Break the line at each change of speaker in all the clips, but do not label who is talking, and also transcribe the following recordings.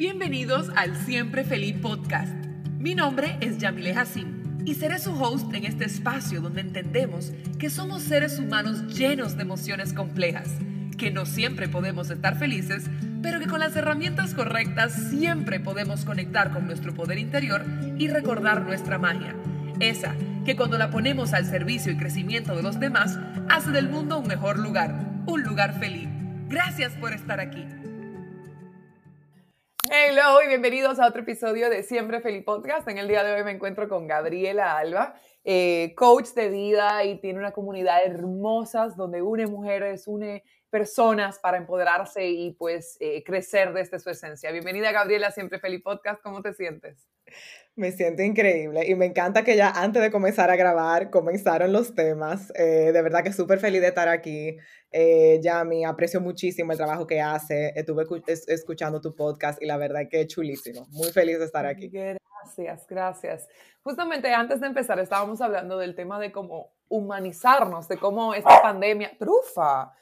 Bienvenidos al Siempre Feliz Podcast. Mi nombre es Yamile Hassim y seré su host en este espacio donde entendemos que somos seres humanos llenos de emociones complejas, que no siempre podemos estar felices, pero que con las herramientas correctas siempre podemos conectar con nuestro poder interior y recordar nuestra magia. Esa que cuando la ponemos al servicio y crecimiento de los demás, hace del mundo un mejor lugar, un lugar feliz. Gracias por estar aquí. Hello y bienvenidos a otro episodio de Siempre Feliz Podcast. En el día de hoy me encuentro con Gabriela Alba, eh, coach de vida y tiene una comunidad hermosa donde une mujeres, une personas para empoderarse y pues eh, crecer desde su esencia. Bienvenida Gabriela Siempre Feliz Podcast. ¿Cómo te sientes?
Me siento increíble y me encanta que ya antes de comenzar a grabar comenzaron los temas. Eh, de verdad que súper feliz de estar aquí. Eh, Yami, aprecio muchísimo el trabajo que hace. Estuve escuchando tu podcast y la verdad que es chulísimo. Muy feliz de estar aquí.
Gracias, gracias. Justamente antes de empezar estábamos hablando del tema de cómo humanizarnos, de cómo esta pandemia, trufa,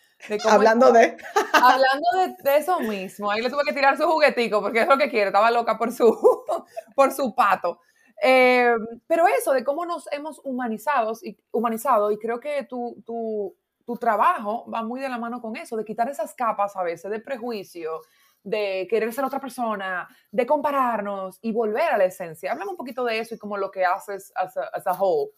hablando de...
hablando de, eso mismo. Ahí le tuve que tirar su juguetico porque es lo que quiere. Estaba loca por su, por su pato. Eh, pero eso, de cómo nos hemos humanizado y, humanizado, y creo que tu, tu, tu trabajo va muy de la mano con eso, de quitar esas capas a veces de prejuicio, de querer ser otra persona, de compararnos y volver a la esencia. Háblame un poquito de eso y como lo que haces as a, as a whole.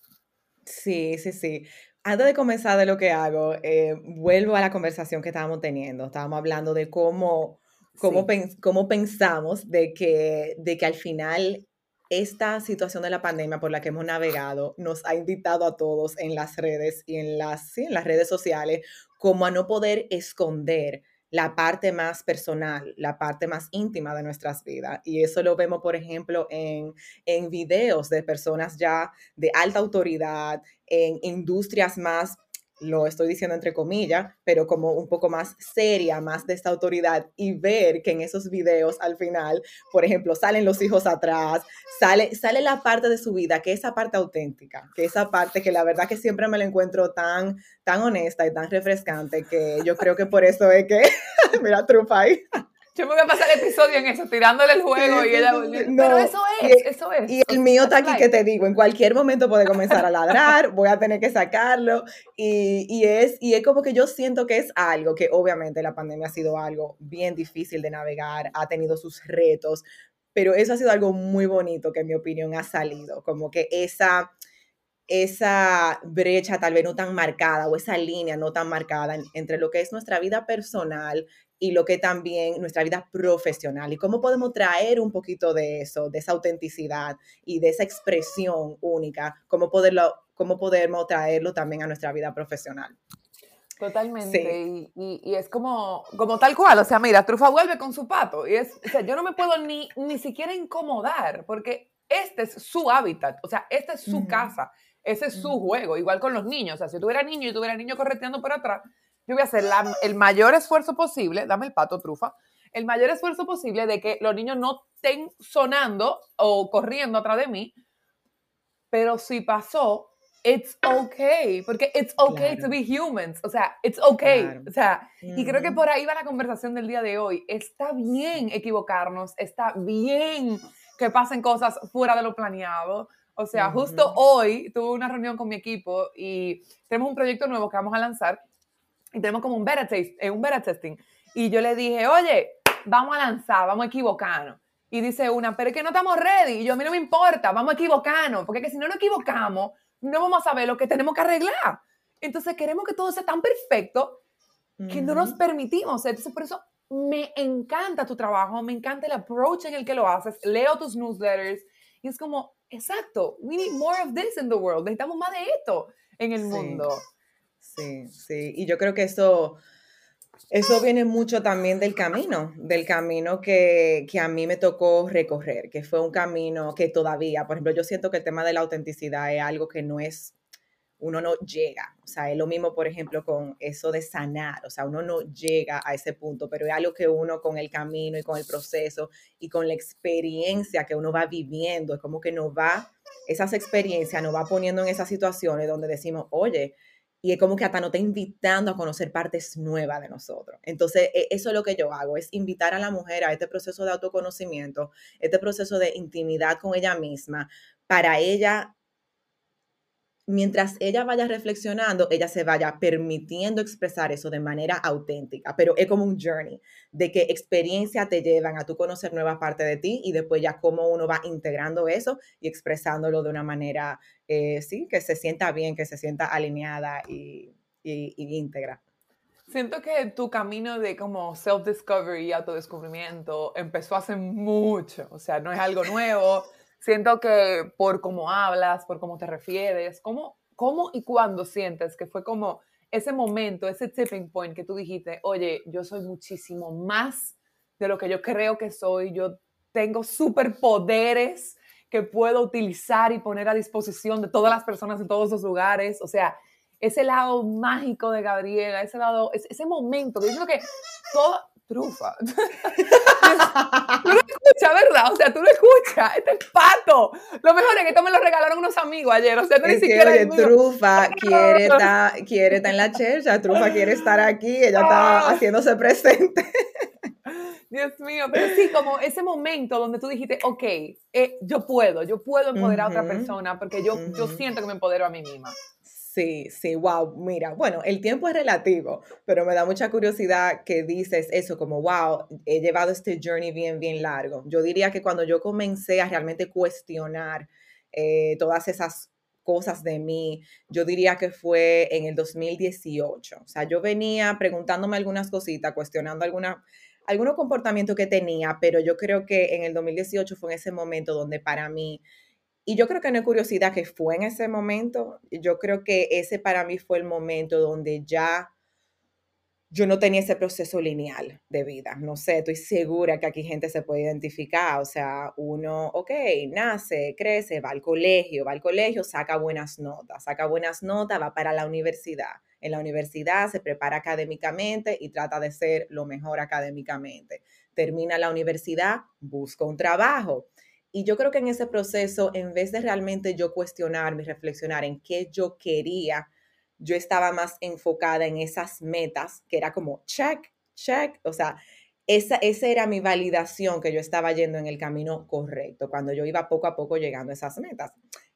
Sí, sí, sí. Antes de comenzar de lo que hago, eh, vuelvo a la conversación que estábamos teniendo. Estábamos hablando de cómo, cómo, cómo pensamos de que, de que al final esta situación de la pandemia por la que hemos navegado nos ha invitado a todos en las redes y en las, en las redes sociales como a no poder esconder la parte más personal, la parte más íntima de nuestras vidas. Y eso lo vemos, por ejemplo, en, en videos de personas ya de alta autoridad, en industrias más lo estoy diciendo entre comillas, pero como un poco más seria, más de esta autoridad y ver que en esos videos al final, por ejemplo, salen los hijos atrás, sale, sale la parte de su vida, que es esa parte auténtica, que esa parte que la verdad que siempre me la encuentro tan, tan honesta y tan refrescante que yo creo que por eso es que, mira, trufa ahí.
Yo me voy a pasar el episodio en eso, tirándole el juego y ella Pero eso es, eso es.
Y el mío está aquí que te digo, en cualquier momento puede comenzar a ladrar, voy a tener que sacarlo. Y, y, es, y es como que yo siento que es algo que obviamente la pandemia ha sido algo bien difícil de navegar, ha tenido sus retos, pero eso ha sido algo muy bonito que en mi opinión ha salido, como que esa esa brecha tal vez no tan marcada o esa línea no tan marcada entre lo que es nuestra vida personal y lo que también nuestra vida profesional y cómo podemos traer un poquito de eso, de esa autenticidad y de esa expresión única, cómo, poderlo, cómo podemos traerlo también a nuestra vida profesional.
Totalmente. Y, y, es como, como tal cual. O sea, mira, Trufa vuelve con su pato. Y es, o sea, yo no me puedo ni, ni siquiera incomodar porque este es su hábitat. O sea, esta es su casa. Ese es su juego. Igual con los niños. O sea, si tuviera niño y tuviera niño correteando por atrás, yo voy a hacer el mayor esfuerzo posible, dame el pato trufa, el mayor esfuerzo posible de que los niños no estén sonando o corriendo atrás de mí, pero si pasó, it's okay, porque it's okay to be humans, o sea, it's okay, o sea, y creo que por ahí va la conversación del día de hoy, está bien equivocarnos, está bien que pasen cosas fuera de lo planeado, o sea, justo hoy tuve una reunión con mi equipo y tenemos un proyecto nuevo que vamos a lanzar y tenemos como un beta, eh, un beta testing. Y yo le dije, oye, vamos a lanzar, vamos a equivocarnos. Y dice una, pero es que no estamos ready. Y yo, a mí no me importa, vamos a equivocarnos, porque que si no nos equivocamos, no vamos a saber lo que tenemos que arreglar. Entonces queremos que todo sea tan perfecto que no nos permitimos. Entonces por eso me encanta tu trabajo, me encanta el approach en el que lo haces. Leo tus newsletters y es como, exacto, we need more of this in the world. Necesitamos más de esto en el mundo.
Sí, sí, y yo creo que eso, eso viene mucho también del camino, del camino que, que, a mí me tocó recorrer, que fue un camino que todavía, por ejemplo, yo siento que el tema de la autenticidad es algo que no es, uno no llega, o sea, es lo mismo, por ejemplo, con eso de sanar, o sea, uno no llega a ese punto, pero es algo que uno con el camino y con el proceso y con la experiencia que uno va viviendo, es como que nos va, esas experiencias nos va poniendo en esas situaciones donde decimos, oye, y es como que hasta nos está invitando a conocer partes nuevas de nosotros. Entonces, e, eso es lo que yo hago, es invitar a la mujer a este proceso de autoconocimiento, este proceso de intimidad con ella misma, para ella mientras ella vaya reflexionando, ella se vaya permitiendo expresar eso de manera auténtica, pero es como un journey de que experiencias te llevan a tú conocer nuevas partes de ti y después ya cómo uno va integrando eso y expresándolo de una manera, eh, sí, que se sienta bien, que se sienta alineada y, y, y íntegra.
Siento que tu camino de como self-discovery y autodescubrimiento empezó hace mucho, o sea, no es algo nuevo siento que por cómo hablas, por cómo te refieres, cómo, cómo y cuándo sientes que fue como ese momento, ese tipping point que tú dijiste, oye, yo soy muchísimo más de lo que yo creo que soy, yo tengo superpoderes que puedo utilizar y poner a disposición de todas las personas en todos los lugares, o sea, ese lado mágico de Gabriela, ese lado, ese, momento, yo creo que todo, trufa. tú lo escuchas, ¿verdad? O sea, tú lo escuchas. Este es pato. Lo mejor es que esto me lo regalaron unos amigos ayer. O sea, tú ni siquiera.
Que, trufa quiere estar, quiere estar en la chercha. Trufa quiere estar aquí. Ella está ah. haciéndose presente.
Dios mío, pero sí, como ese momento donde tú dijiste, ok, eh, yo puedo, yo puedo empoderar a otra persona porque yo, yo siento que me empodero a mí misma.
Sí, sí, wow, mira, bueno, el tiempo es relativo, pero me da mucha curiosidad que dices eso, como, wow, he llevado este journey bien, bien largo. Yo diría que cuando yo comencé a realmente cuestionar eh, todas esas cosas de mí, yo diría que fue en el 2018. O sea, yo venía preguntándome algunas cositas, cuestionando alguna, algunos comportamientos que tenía, pero yo creo que en el 2018 fue en ese momento donde para mí y yo creo que no hay curiosidad que fue en ese momento. Yo creo que ese para mí fue el momento donde ya yo no tenía ese proceso lineal de vida. No sé, estoy segura que aquí gente se puede identificar. O sea, uno, ok, nace, crece, va al colegio, va al colegio, saca buenas notas, saca buenas notas, va para la universidad. En la universidad se prepara académicamente y trata de ser lo mejor académicamente. Termina la universidad, busca un trabajo y yo creo que en ese proceso, en vez de realmente yo cuestionarme, reflexionar en qué yo quería, yo estaba más enfocada en esas metas, que era como check, check, o sea, esa, esa era mi validación que yo estaba yendo en el camino correcto, cuando yo iba poco a poco llegando a esas metas.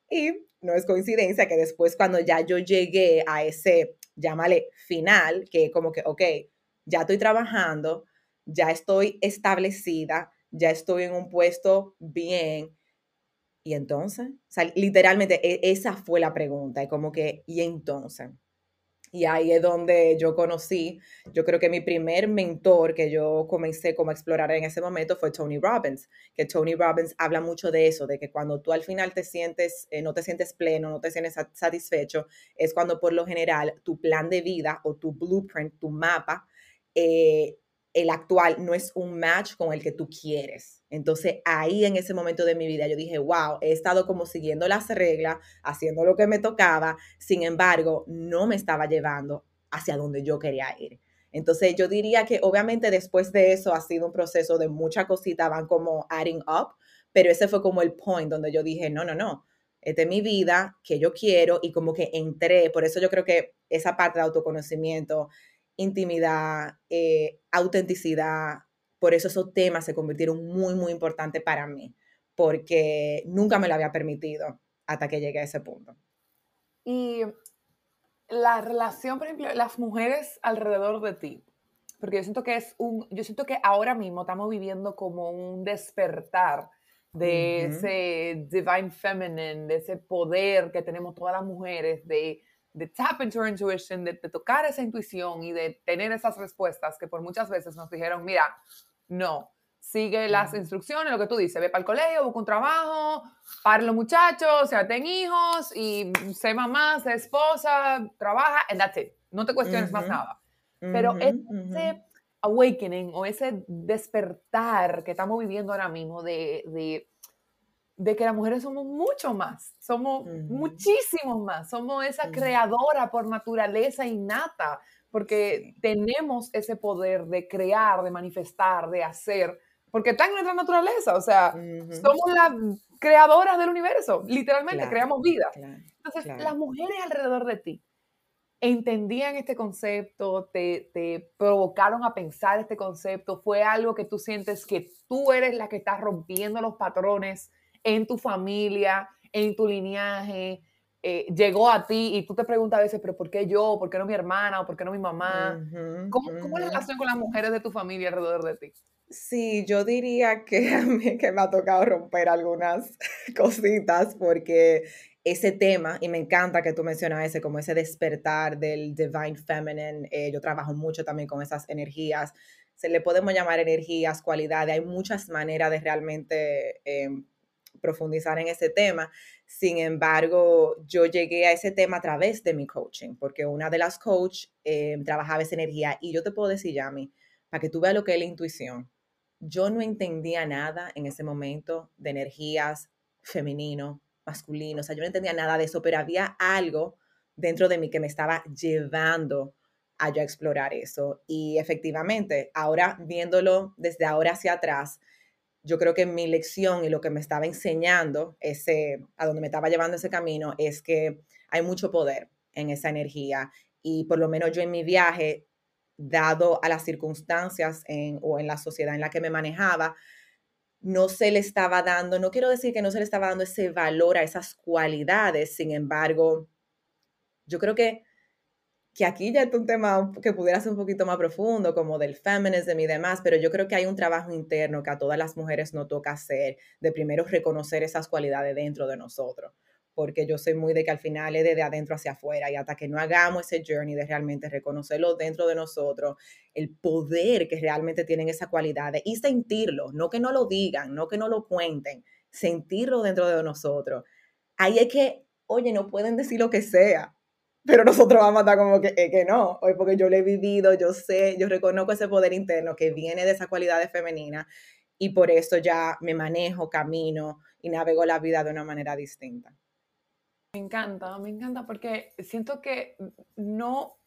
Y no es coincidencia que después cuando ya yo llegué a ese, llámale, final, que como que, ok, ya estoy trabajando, ya estoy establecida, ya estoy en un puesto bien. Y entonces, literalmente e, esa fue la pregunta, y como que, ¿y entonces? Y ahí es donde yo conocí, yo creo que mi primer mentor que yo comencé como a explorar en ese momento fue Tony Robbins, que Tony Robbins habla mucho de eso, de que cuando tú al final te sientes, eh, no te sientes pleno, no te sientes satisfecho, es cuando por lo general tu plan de vida o tu blueprint, tu mapa, eh, el actual no es un match con el que tú quieres. Entonces ahí en ese momento de mi vida yo dije, wow, he estado como siguiendo las reglas, haciendo lo que me tocaba, sin embargo, no me estaba llevando hacia donde yo quería ir. Entonces yo diría que obviamente después de eso ha sido un proceso de muchas cositas, van como adding up, pero ese fue como el point donde yo dije, no, no, no, esta es mi vida, que yo quiero y como que entré, por eso yo creo que esa parte de autoconocimiento intimidad, eh, autenticidad. Por eso esos temas se convirtieron muy, muy importantes para mí, porque nunca me lo había permitido hasta que llegué a ese punto.
Y la relación, por ejemplo, las mujeres alrededor de ti, porque yo siento que es un, yo siento que ahora mismo estamos viviendo como un despertar de ese divine feminine, de ese poder que tenemos todas las mujeres, de de tap into our intuition, de, tocar esa intuición y de tener esas respuestas que por muchas veces nos dijeron, mira, no, sigue las instrucciones, lo que tú dices, ve para el colegio, busca un trabajo, para los muchachos, o sea, ten hijos y sé mamá, sé esposa, trabaja, and that's it. No te cuestiones más nada. Pero ese awakening o ese despertar que estamos viviendo ahora mismo de, de de que las mujeres somos mucho más, somos muchísimos más, somos esa creadora por naturaleza innata, porque tenemos ese poder de crear, de manifestar, de hacer, porque está en nuestra naturaleza, o sea, somos las creadoras del universo, literalmente creamos vida. Entonces, las mujeres alrededor de ti, entendían este concepto, te, te, provocaron a pensar este concepto, fue algo que tú sientes que tú eres la que estás rompiendo los patrones en tu familia, en tu linaje, eh, llegó a ti y tú te preguntas a veces, pero ¿por qué yo? ¿Por qué no mi hermana? ¿O por qué no mi mamá? ¿Cómo, ¿Cómo, es la relación con las mujeres de tu familia alrededor de ti?
Sí, yo diría que a mí que me ha tocado romper algunas cositas porque ese tema, y me encanta que tú mencionas ese, como ese despertar del divine feminine, eh, yo trabajo mucho también con esas energías, se le podemos llamar energías, cualidades, hay muchas maneras de realmente em, profundizar en ese tema. Sin embargo, yo llegué a ese tema a través de mi coaching, porque una de las coach em, trabajaba esa energía y yo te puedo decir, Yami, para que tú veas lo que es la intuición, yo no entendía nada en ese momento de energías femenino, masculino, o sea, yo no entendía nada de eso, pero había algo dentro de mí que me estaba llevando a yo explorar eso. Y efectivamente, ahora viéndolo desde ahora hacia atrás, yo creo que mi lección y lo que me estaba enseñando, ese, a donde me estaba llevando ese camino, es que hay mucho poder en esa energía. Y por lo menos yo en mi viaje, dado a las circunstancias o en la sociedad en la que me manejaba, no se le estaba dando, no quiero decir que no se le estaba dando ese valor a esas cualidades, sin embargo, yo creo que, que aquí ya es un tema que pudiera ser un poquito más profundo, como del feminism y demás, pero yo creo que hay un trabajo interno que a todas las mujeres nos toca hacer, de primero reconocer esas cualidades dentro de nosotros porque yo soy muy de que al final es de, adentro hacia afuera y hasta que no hagamos ese journey de realmente reconocerlo dentro de nosotros, el poder que realmente tienen esa cualidad y sentirlo, no que no lo digan, no que no lo cuenten, sentirlo dentro de nosotros. Ahí es que, oye, no pueden decir lo que sea, pero nosotros vamos a estar como que, que no, hoy porque yo lo he vivido, yo sé, yo reconozco ese poder interno que viene de esa cualidad femenina y por eso ya me manejo, camino y navego la vida de una manera distinta.
Me encanta, me encanta porque siento que no,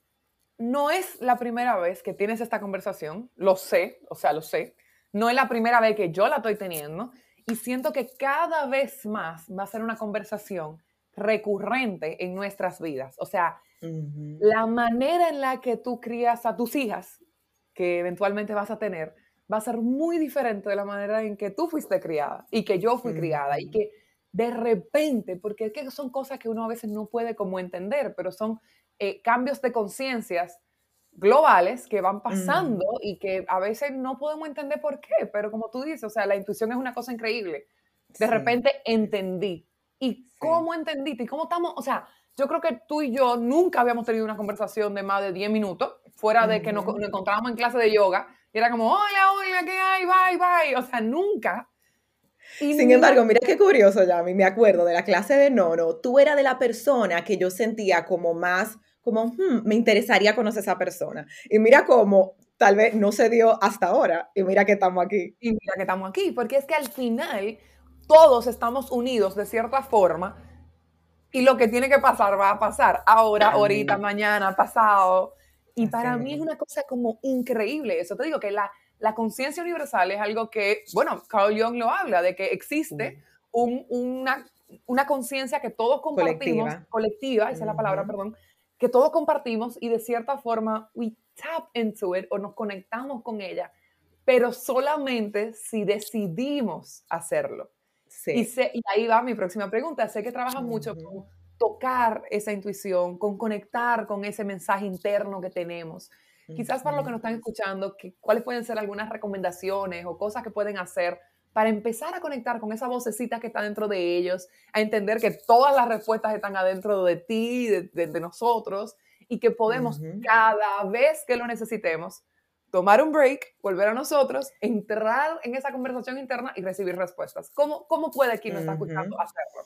no es la primera vez que tienes esta conversación, lo sé, o sea, lo sé, no es la primera vez que yo la estoy teniendo y siento que cada vez más va a ser una conversación recurrente en nuestras vidas. O sea, la manera en la que tú crías a tus hijas, que eventualmente vas a tener, va a ser muy diferente de la manera en que tú fuiste criada y que yo fui criada y que de repente, porque es que son cosas que uno a veces no puede como entender, pero son eh, cambios de conciencias globales que van pasando y que a veces no podemos entender por qué, pero como tú dices, o sea, la intuición es una cosa increíble. De repente entendí. ¿Y cómo entendiste? ¿Y cómo estamos? O sea, yo creo que tú y yo nunca habíamos tenido una conversación de más de 10 minutos, fuera de que nos, nos, encontrábamos en clase de yoga, y era como, hola, hola, ¿qué hay? Bye, bye. O sea, nunca
sin embargo, mira qué curioso, Yami, me acuerdo de la clase de Nono, tú eras de la persona que yo sentía como más, como, hmm, me interesaría conocer a esa persona. Y mira cómo tal vez no se dio hasta ahora, y mira que estamos aquí.
Y mira que estamos aquí, porque es que al final todos estamos unidos de cierta forma, y lo que tiene que pasar va a pasar, ahora, ahorita, mañana, pasado. Y para mí es una cosa como increíble eso. Te digo que la la conciencia universal es algo que, bueno, Carl Jung lo habla, de que existe una, una conciencia que todos compartimos, colectiva, esa es la palabra, perdón, que todos compartimos y de cierta forma we tap into it o nos conectamos con ella, pero solamente si decidimos hacerlo. Sí. Y, ahí va mi próxima pregunta. Sé que trabajas mucho con tocar esa intuición, con conectar con ese mensaje interno que tenemos. Quizás para los que nos están escuchando, ¿cuáles pueden ser algunas recomendaciones o cosas que pueden hacer para empezar a conectar con esa vocecita que está dentro de ellos, a entender que todas las respuestas están adentro de ti, de, nosotros, y que podemos cada vez que lo necesitemos tomar un break, volver a nosotros, entrar en esa conversación interna y recibir respuestas. ¿Cómo, cómo puede quien nos está escuchando hacerlo?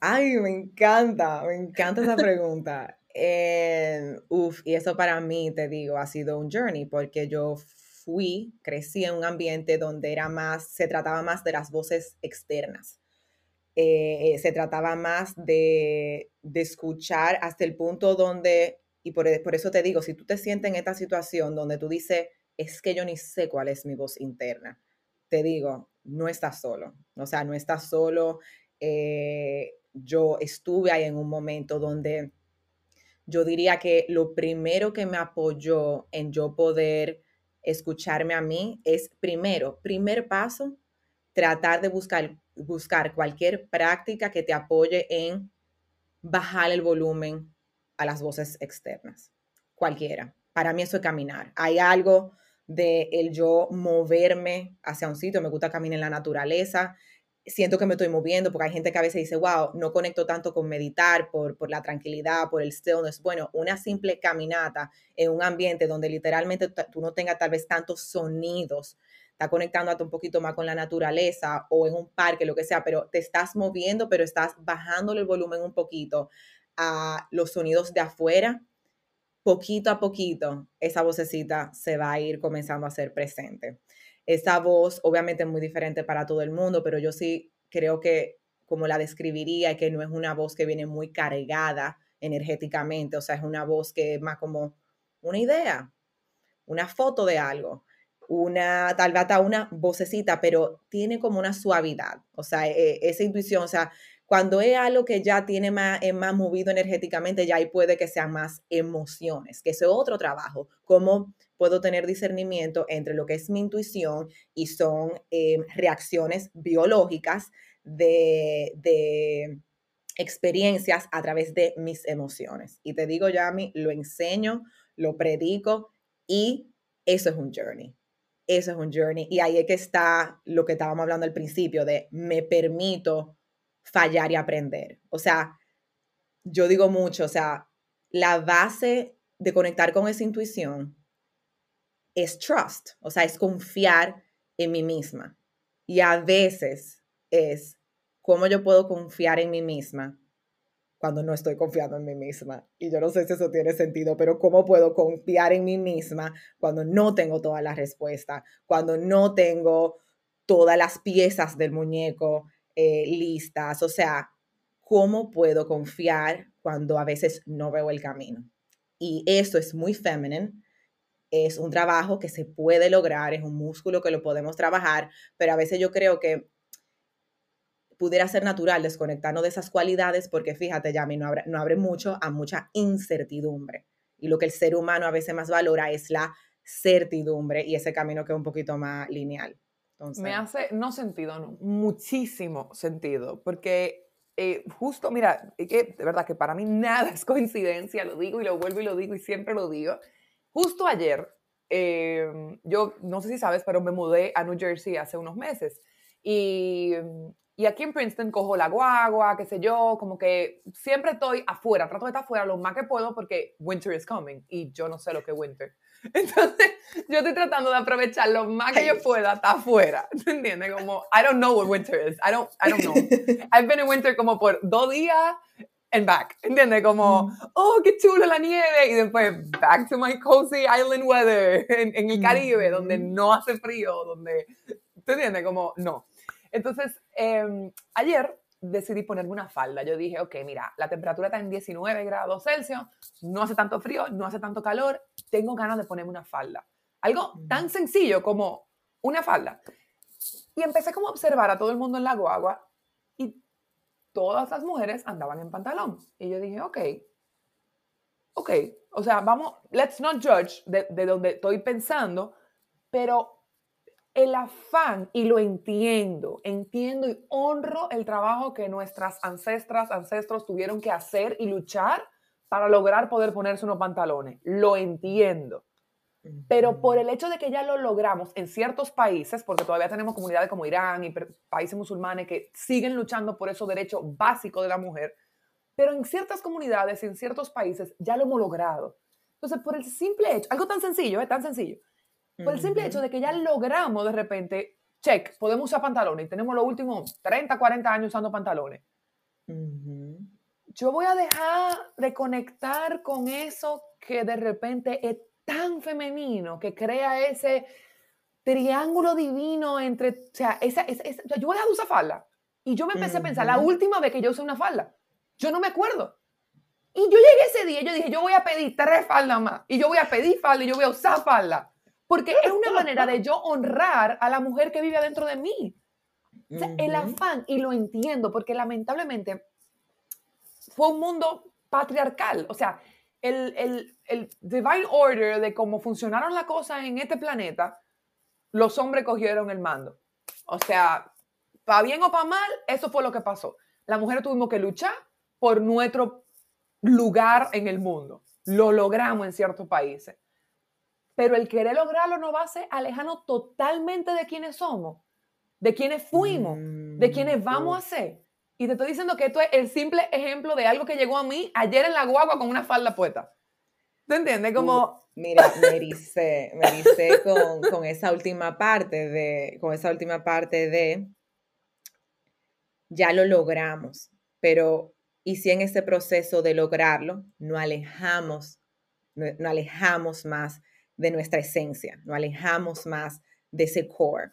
Ay, me encanta, me encanta esa pregunta. Eh, uf, y eso para mí, te digo, ha sido un journey porque yo fui, crecí en un ambiente donde era más, se trataba más de las voces externas. Eh, se trataba más de, de, escuchar hasta el punto donde, y por, por, eso te digo, si tú te sientes en esta situación donde tú dices, es que yo ni sé cuál es mi voz interna, te digo, no estás solo, o sea, no estás solo. Eh, yo estuve ahí en un momento donde yo diría que lo primero que me apoyó en yo poder escucharme a mí es primero, primer paso, tratar de buscar, buscar cualquier práctica que te apoye en bajar el volumen a las voces externas, cualquiera. Para mí eso es caminar. Hay algo de el yo moverme hacia un sitio, me gusta caminar en la naturaleza, siento que me estoy moviendo, porque hay gente que a veces dice, wow, no conecto tanto con meditar por, por la tranquilidad, por el stillness. Bueno, una simple caminata en un ambiente donde literalmente tú no tengas tal vez tantos sonidos, está conectándote un poquito más con la naturaleza o en un parque, lo que sea, pero te estás moviendo, pero estás bajándole el volumen un poquito a los sonidos de afuera, poquito a poquito esa vocecita se va a ir comenzando a ser presente. Esa voz obviamente es muy diferente para todo el mundo, pero yo sí creo que como la describiría, que no es una voz que viene muy cargada energéticamente, o sea, es una voz que es más como una idea, una foto de algo, una, tal vez una vocecita, pero tiene como una suavidad, o sea, e, esa intuición, o sea, cuando es algo que ya tiene más, es más movido energéticamente, ya ahí puede que sean más emociones, que es otro trabajo, cómo puedo tener discernimiento entre lo que es mi intuición y son em, reacciones biológicas de, de experiencias a través de mis emociones. Y te digo, Yami, lo enseño, lo predico y eso es un journey. Eso es un journey. Y ahí es que está lo que estábamos hablando al principio de me permito fallar y aprender. O sea, yo digo mucho, o sea, la base de conectar con esa intuición es trust, o sea, es confiar en mí misma. Y a veces es cómo yo puedo confiar en mí misma cuando no estoy confiando en mí misma. Y yo no sé si eso tiene sentido, pero cómo puedo confiar en mí misma cuando no tengo todas las respuestas, cuando no tengo todas las piezas del muñeco eh, listas, o sea, ¿cómo puedo confiar cuando a veces no veo el camino? Y eso es muy femenine, es un trabajo que se puede lograr, es un músculo que lo podemos trabajar, pero a veces yo creo que pudiera ser natural desconectarnos de esas cualidades porque fíjate, ya no abre, no abre mucho a mucha incertidumbre. Y lo que el ser humano a veces más valora es la certidumbre y ese camino que es un poquito más lineal.
Me hace, no sentido, no, muchísimo sentido, porque eh, justo, mira, que de verdad que para mí nada es coincidencia, lo digo y lo vuelvo y lo digo y siempre lo digo. Justo ayer, em, yo no sé si sabes, pero me mudé a New Jersey hace unos meses y, y aquí en Princeton cojo la guagua, qué sé yo, como que siempre estoy afuera, trato de estar afuera lo más que puedo porque winter is coming y yo no sé lo que es winter. Entonces, yo estoy tratando de aprovechar lo más que yo pueda hasta afuera. ¿Te entiendes? Como, I don't know what winter is. I don't, I don't know. I've been in winter como por dos días and back. ¿Entiendes? Como, mm. oh, qué chulo la nieve. Y después, back to my cozy island weather en, en el Caribe, donde mm. no hace frío, donde, ¿te entiendes? Como, no. Entonces, eh, ayer decidí ponerme una falda. Yo dije, ok, mira, la temperatura está en 19 grados Celsius, no hace tanto frío, no hace tanto calor, tengo ganas de ponerme una falda. Algo tan sencillo como una falda. Y empecé como a observar a todo el mundo en la guagua y todas las mujeres andaban en pantalón. Y yo dije, ok, ok, o sea, vamos, let's not judge de, de donde estoy pensando, pero el afán, y lo entiendo, entiendo y honro el trabajo que nuestras ancestras, ancestros tuvieron que hacer y luchar para lograr poder ponerse unos pantalones. Lo entiendo. Pero por el hecho de que ya lo logramos en ciertos países, porque todavía tenemos comunidades como Irán y países musulmanes que siguen luchando por esos derechos básicos de la mujer, pero en ciertas comunidades, en ciertos países, ya lo hemos logrado. Entonces, por el simple hecho, algo tan sencillo, ¿eh? tan sencillo, por el simple hecho de que ya logramos de repente, check, podemos usar pantalones y tenemos los últimos 30, 40 años usando pantalones. Yo voy a dejar de conectar con eso que de repente es tan femenino, que crea ese triángulo divino entre, o sea, esa, esa, yo voy a dejar de usar falda. Y yo me empecé a pensar, la última vez que yo usé una falda, yo no me acuerdo. Y yo llegué ese día y yo dije, yo voy a pedir tres faldas más. Y yo voy a pedir falda y yo voy a usar falda. Porque es una manera de yo honrar a la mujer que vive adentro de mí. El afán, y lo entiendo, porque lamentablemente fue un mundo patriarcal. O sea, el, el, divine order de cómo funcionaron las cosas en este planeta, los hombres cogieron el mando. O sea, para bien o para mal, eso fue lo que pasó. Las mujeres tuvimos que luchar por nuestro lugar en el mundo. Lo logramos en ciertos países. Pero el querer lograrlo no va a ser alejarnos totalmente de quienes somos, de quienes fuimos, de quienes vamos a ser. Y te estoy diciendo que esto es el simple ejemplo de algo que llegó a mí ayer en la guagua con una falda puesta. ¿Te entiendes? Como...
mira, me dice, me dice con, con, esa última parte de, con esa última parte de, ya lo logramos, pero ¿y si en ese proceso de lograrlo no alejamos, no alejamos más de nuestra esencia, no alejamos más de ese core?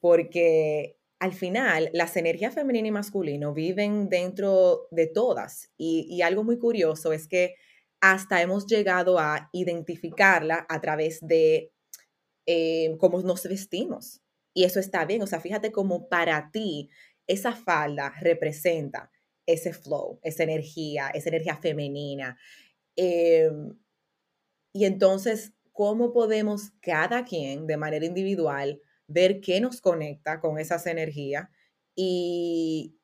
Porque al final, las energías femenina y masculino viven dentro de todas. Y, algo muy curioso es que hasta hemos llegado a identificarla a través de eh, cómo nos vestimos. Y eso está bien. O sea, fíjate cómo para ti esa falda representa ese flow, esa energía, esa energía femenina. Em, y entonces, ¿cómo podemos cada quien de manera individual ver qué nos conecta con esas energías y,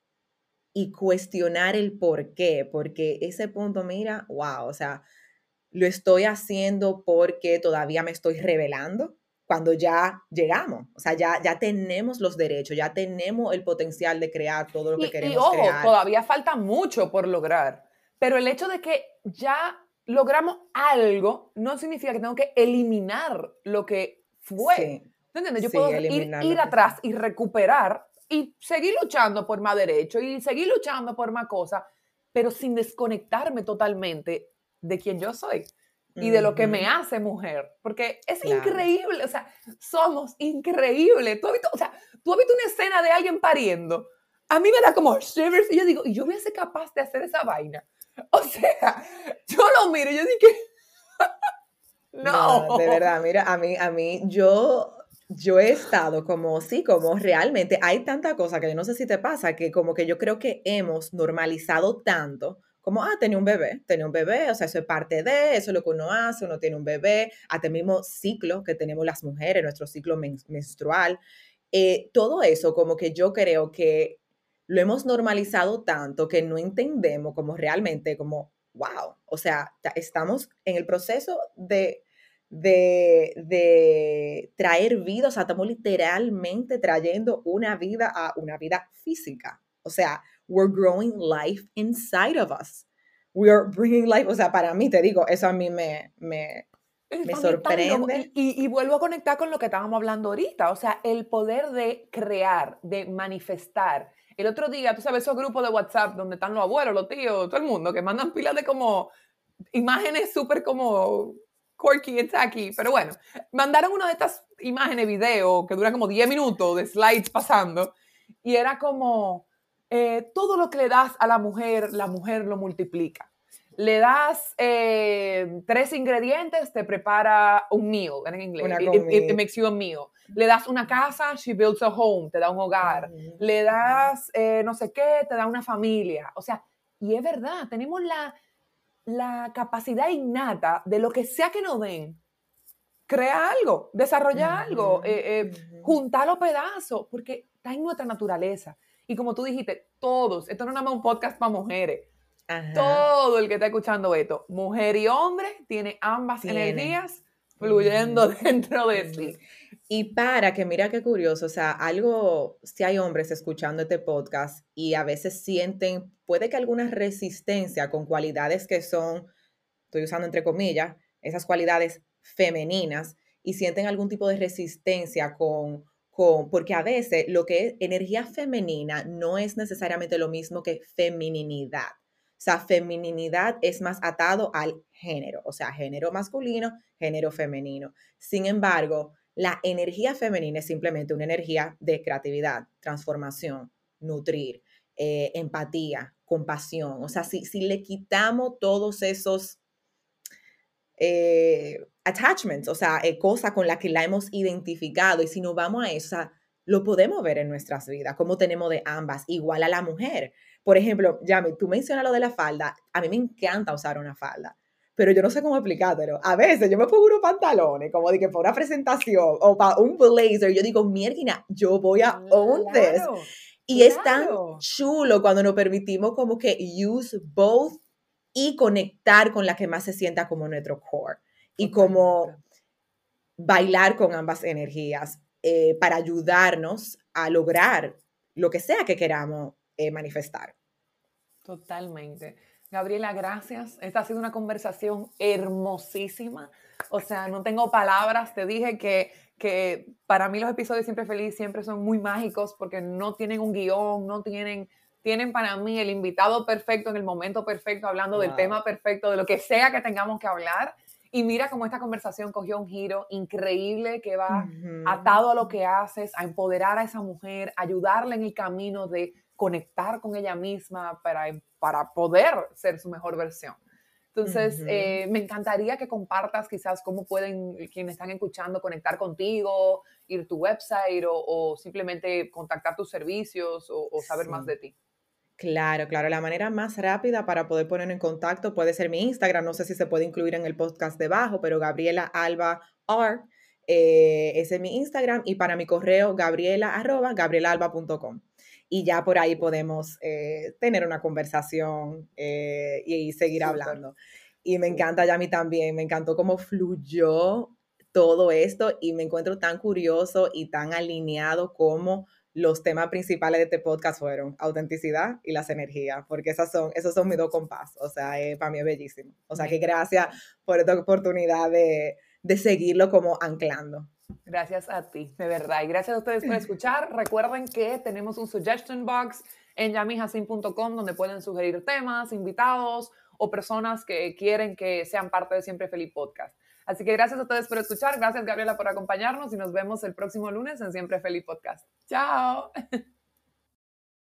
y cuestionar el por qué, porque ese punto, mira, wow, o sea, lo estoy haciendo porque todavía me estoy revelando cuando ya llegamos, o sea, ya, ya tenemos los derechos, ya tenemos el potencial de crear todo lo que queremos. Y ojo,
todavía falta mucho por lograr, pero el hecho de que ya logramos algo no significa que tengo que eliminar lo que fue. ¿Entiendes? Yo puedo ir, atrás y recuperar y seguir luchando por más derechos y seguir luchando por más cosas, pero sin desconectarme totalmente de quien yo soy y de lo que me hace mujer, porque es increíble, o sea, somos increíbles. ¿Tú has, visto, o sea, tú has visto una escena de alguien pariendo, a mí me da como shivers y yo digo, y yo voy a ser capaz de hacer esa vaina. O sea, yo lo miro y yo digo,
no. no. De verdad, mira, a mí, a mí, yo yo he estado como, sí, como realmente hay tanta cosa que yo no sé si te pasa, que como que yo creo que hemos normalizado tanto, como, ah, tenía un bebé, tenía un bebé, o sea, eso es parte de, eso es lo que uno hace, uno tiene un bebé, hasta el mismo ciclo que tenemos las mujeres, nuestro ciclo menstrual, eh, todo eso como que yo creo que lo hemos normalizado tanto que no entendemos como realmente como, wow, o sea, estamos en el proceso de de, traer vida, o sea, estamos literalmente trayendo una vida a una vida física. O sea, we're growing life inside of us. We are bringing life, o sea, para mí, te digo, eso a mí me, me, me sorprende.
Y, y, vuelvo a conectar con lo que estábamos hablando ahorita, o sea, el poder de crear, de manifestar. El otro día, tú sabes, esos grupos de WhatsApp donde están los abuelos, los tíos, todo el mundo, que mandan pilas de como imágenes súper como quirky and tacky, pero bueno, mandaron una de estas imágenes, video, que dura como 10 minutos de slides pasando, y era como, eh, todo lo que le das a la mujer, la mujer lo multiplica. Le das eh, tres ingredientes, te prepara un meal, en inglés, it, makes you a meal. Le das una casa, she builds a home, te da un hogar. Le das eh, no sé qué, te da una familia. O sea, y es verdad, tenemos la, la capacidad innata de lo que sea que nos den, crea algo, desarrolla algo, eh, eh, juntar los pedazos, porque está en nuestra naturaleza. Y como tú dijiste, todos, esto no es nada más un podcast para mujeres. Todo el que está escuchando esto, mujer y hombre, tiene ambas energías fluyendo dentro de sí.
Y para que mira qué curioso, o sea, algo, si hay hombres escuchando este podcast y a veces sienten, puede que alguna resistencia con cualidades que son, estoy usando entre comillas, esas cualidades femeninas y sienten algún tipo de resistencia con, con, porque a veces lo que es energía femenina no es necesariamente lo mismo que femininidad. Sea, femininidad es más atado al género, o sea, género masculino, género femenino. Sin embargo, la energía femenina es simplemente una energía de creatividad, transformación, nutrir, eh, empatía, compasión. O sea, si, si le quitamos todos esos eh, attachments, o sea, eh, cosas con las que la hemos identificado, y si nos vamos a eso, lo podemos ver en nuestras vidas, como tenemos de ambas, igual a la mujer. Por ejemplo, Yami, tú mencionas lo de la falda, a mí me encanta usar una falda, pero yo no sé cómo explicártelo. A veces yo me pongo unos pantalones, como de que para una presentación o para un blazer, yo digo, mierda, yo voy a own this. Y es tan chulo cuando nos permitimos como que use both y conectar con la que más se sienta como nuestro core. Y como bailar con ambas energías eh, para ayudarnos a lograr lo que sea que queramos eh, manifestar.
Totalmente. Gabriela, gracias. Esta ha sido una conversación hermosísima. O sea, no tengo palabras. Te dije que, que para mí los episodios Siempre Feliz siempre son muy mágicos porque no tienen un guion, no tienen, tienen para mí el invitado perfecto en el momento perfecto, hablando del tema perfecto, de lo que sea que tengamos que hablar. Y mira cómo esta conversación cogió un giro increíble que va atado a lo que haces, a empoderar a esa mujer, ayudarle en el camino de conectar con ella misma para, para poder ser su mejor versión. Entonces, eh, me encantaría que compartas quizás cómo pueden quienes están escuchando conectar contigo, ir a tu website o, simplemente contactar tus servicios o, saber más de ti.
Claro, claro. La manera más rápida para poder poner en contacto puede ser mi Instagram. No sé si se puede incluir en el podcast debajo, pero Gabriela Alba R. Eh, ese es mi Instagram. Y para mi correo, gabriela arroba gabrielalba.com. Y ya por ahí podemos eh, tener una conversación eh, y, seguir hablando. Y me encanta ya a mí también. Me encantó cómo fluyó todo esto y me encuentro tan curioso y tan alineado como los temas principales de este podcast fueron autenticidad y las energías, porque esas son, esos son mis dos compás, o sea, para mí es bellísimo. O sea, que gracias por esta oportunidad de, de seguirlo como anclando.
Gracias a ti, de verdad. Y gracias a ustedes por escuchar. Recuerden que tenemos un suggestion box en yamihasin.com donde pueden sugerir temas, invitados o personas que quieren que sean parte de Siempre Feliz Podcast. Así que gracias a ustedes por escuchar, gracias Gabriela por acompañarnos y nos vemos el próximo lunes en Siempre Feliz Podcast. Chao.